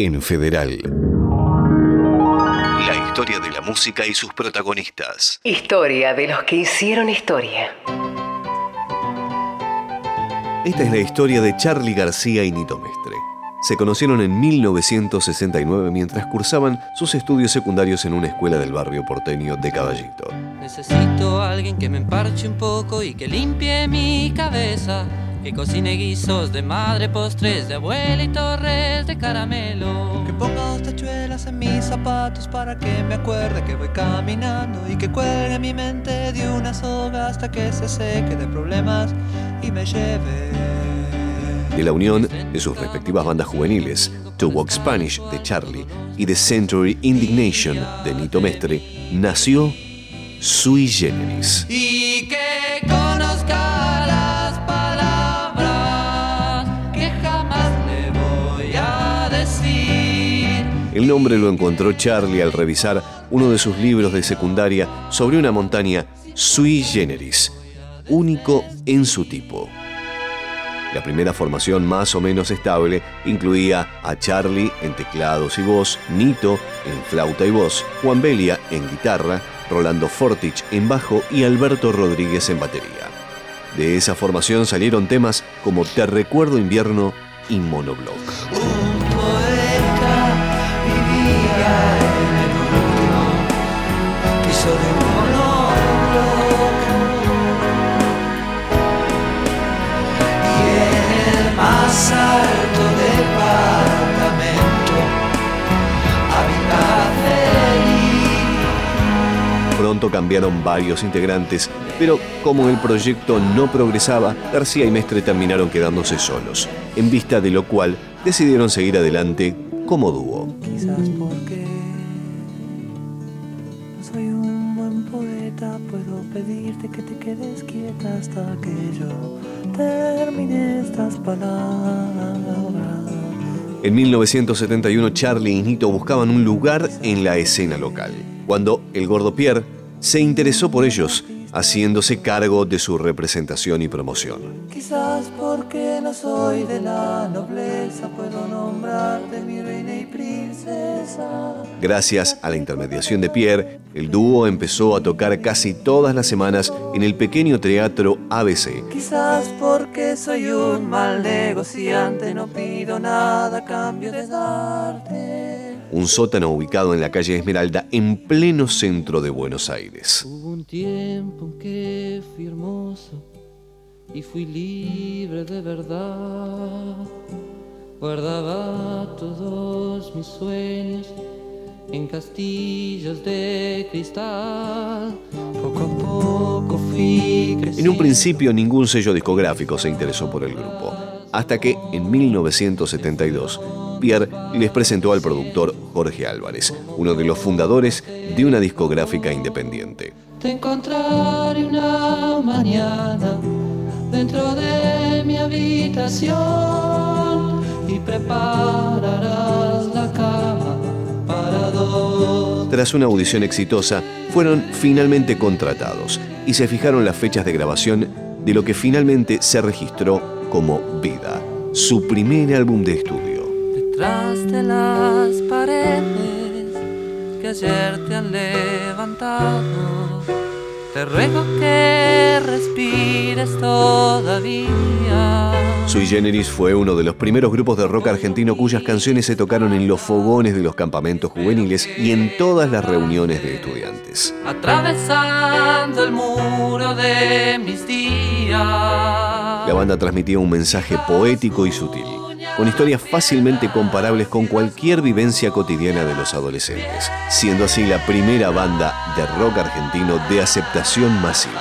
en Federal. La historia de la música y sus protagonistas. Historia de los que hicieron historia. Esta es la historia de Charlie García y Nito Mestre. Se conocieron en 1969 mientras cursaban sus estudios secundarios en una escuela del barrio porteño de Caballito. Necesito a alguien que me emparche un poco y que limpie mi cabeza. Que cocine guisos de madre, postres de abuela y torres de caramelo. Que ponga dos tachuelas en mis zapatos para que me acuerde que voy caminando y que cuelgue mi mente de una soga hasta que se seque de problemas y me lleve. De la unión de sus respectivas bandas juveniles, To Walk Spanish de Charlie y The Century Indignation de Nito Mestre, nació Sui Generis. Y que lo encontró Charlie al revisar uno de sus libros de secundaria sobre una montaña sui generis, único en su tipo. La primera formación más o menos estable incluía a Charlie en teclados y voz, Nito en flauta y voz, Juan Belia en guitarra, Rolando Fortich en bajo y Alberto Rodríguez en batería. De esa formación salieron temas como Te recuerdo invierno y Monoblock. Cambiaron varios integrantes, pero como el proyecto no progresaba, García y Mestre terminaron quedándose solos, en vista de lo cual decidieron seguir adelante como dúo. Quizás porque no soy un buen poeta, puedo pedirte que te quedes quieta hasta que yo termine estas palabras. En 1971 Charlie y Nito buscaban un lugar en la escena local, cuando el gordo Pierre se interesó por ellos, haciéndose cargo de su representación y promoción. Quizás porque no soy de la nobleza, puedo nombrarte mi reina y princesa. Gracias a la intermediación de Pierre, el dúo empezó a tocar casi todas las semanas en el pequeño teatro ABC. Quizás porque soy un mal negociante, no pido nada a cambio de darte. Un sótano ubicado en la calle Esmeralda en pleno centro de Buenos Aires. Hubo un tiempo en que fui hermoso y fui libre de verdad. Guardaba todos mis sueños en castillos de cristal. Poco a poco fui creciendo. En un principio ningún sello discográfico se interesó por el grupo, hasta que en 1972 Pierre les presentó al productor Jorge Álvarez, uno de los fundadores de una discográfica independiente. Te encontraré una mañana dentro de mi habitación y prepararás la cama para dos. Tras una audición exitosa, fueron finalmente contratados y se fijaron las fechas de grabación de lo que finalmente se registró como Vida, su primer álbum de estudio. Detrás de las paredes que ayer te han levantado, te ruego que respires todavía. Sui Generis fue uno de los primeros grupos de rock argentino cuyas canciones se tocaron en los fogones de los campamentos juveniles y en todas las reuniones de estudiantes. Atravesando el muro de mis días. La banda transmitía un mensaje poético y sutil, con historias fácilmente comparables con cualquier vivencia cotidiana de los adolescentes, siendo así la primera banda de rock argentino de aceptación masiva.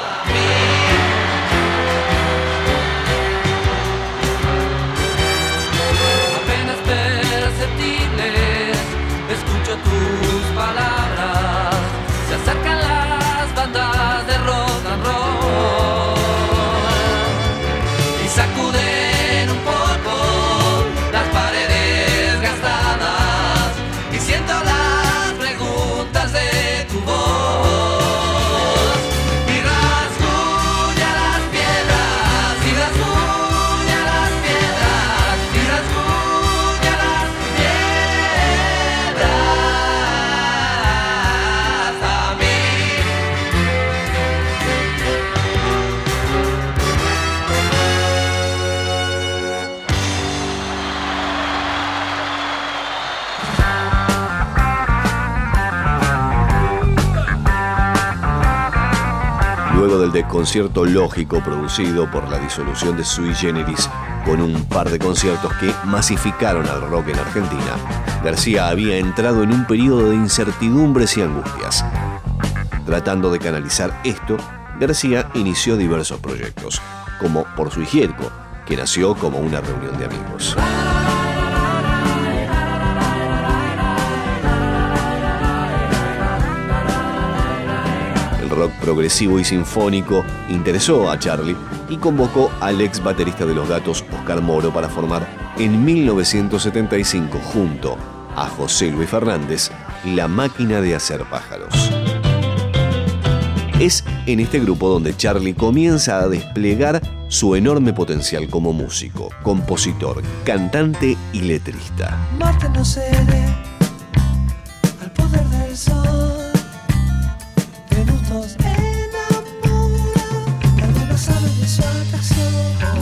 Luego del desconcierto lógico producido por la disolución de Sui Generis con un par de conciertos que masificaron al rock en Argentina, García había entrado en un periodo de incertidumbres y angustias. Tratando de canalizar esto, García inició diversos proyectos, como Por su Hierco, que nació como una reunión de amigos. Progresivo y sinfónico interesó a Charlie y convocó al ex baterista de Los Gatos, Oscar Moro, para formar en 1975 junto a José Luis Fernández La Máquina de Hacer Pájaros. Es en este grupo donde Charlie comienza a desplegar su enorme potencial como músico, compositor, cantante y letrista.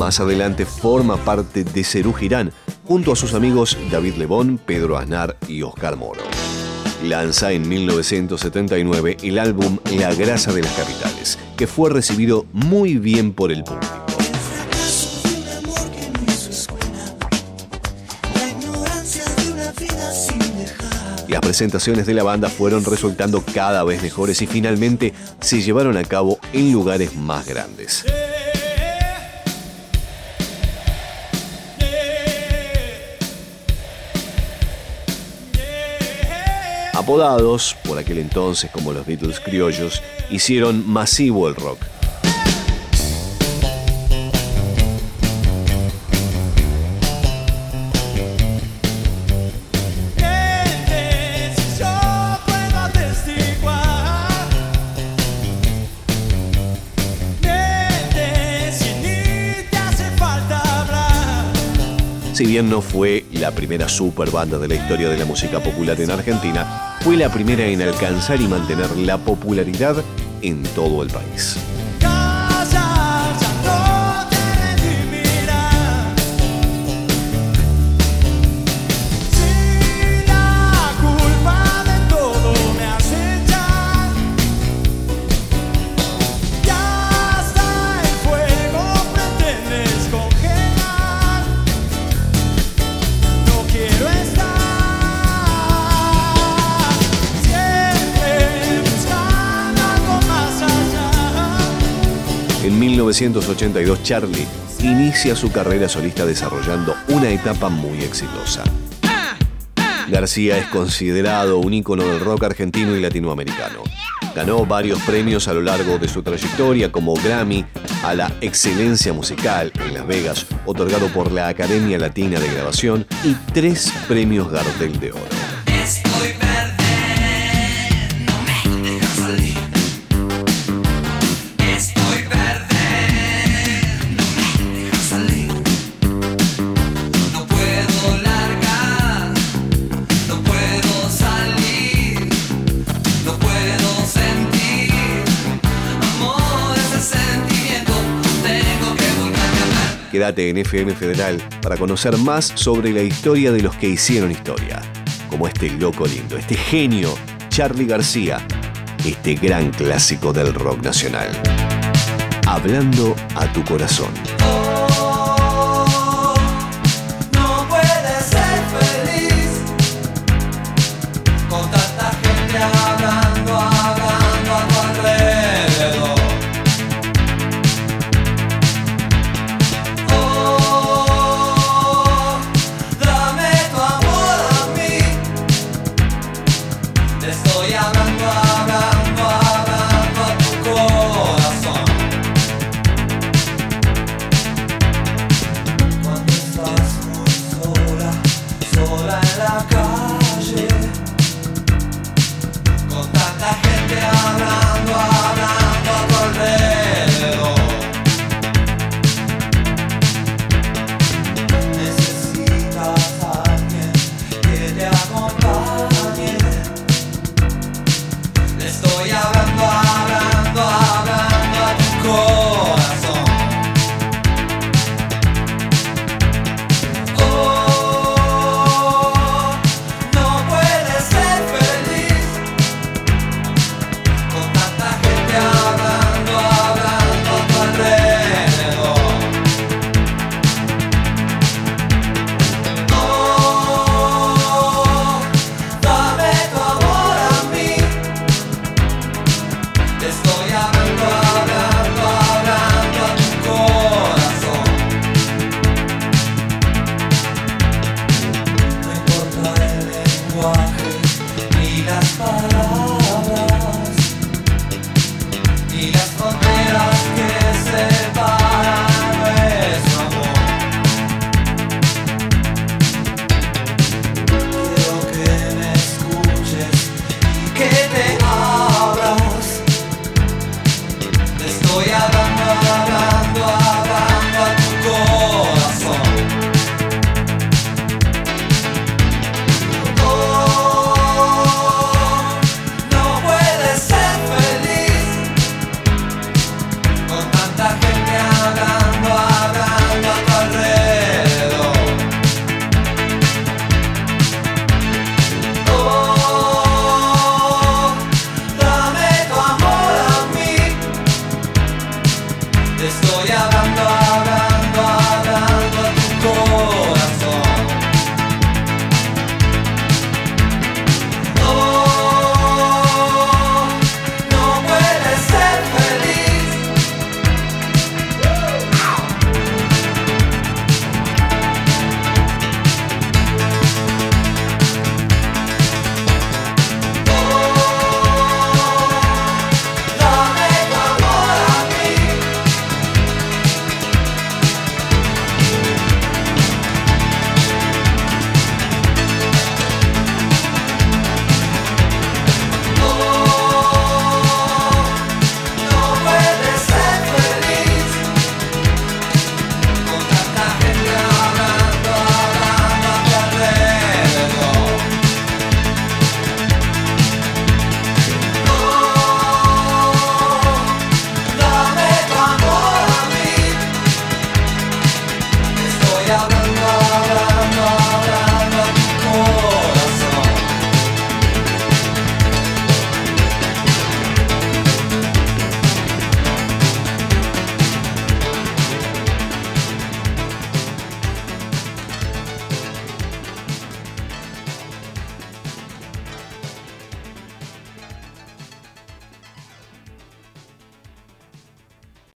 Más adelante forma parte de Cerú Girán, junto a sus amigos David Lebón, Pedro Aznar y Oscar Moro. Lanza en 1979 el álbum La grasa de las capitales, que fue recibido muy bien por el público. Las presentaciones de la banda fueron resultando cada vez mejores y finalmente se llevaron a cabo en lugares más grandes. Apodados por aquel entonces como los Beatles criollos, hicieron masivo el rock. Si bien no fue la primera super banda de la historia de la música popular en Argentina, fue la primera en alcanzar y mantener la popularidad en todo el país. 1982 Charlie inicia su carrera solista desarrollando una etapa muy exitosa. García es considerado un ícono del rock argentino y latinoamericano. Ganó varios premios a lo largo de su trayectoria como Grammy a la excelencia musical en Las Vegas, otorgado por la Academia Latina de Grabación, y tres premios Gardel de Oro. Quédate en FM Federal para conocer más sobre la historia de los que hicieron historia, como este loco lindo, este genio, Charlie García, este gran clásico del rock nacional. Hablando a tu corazón.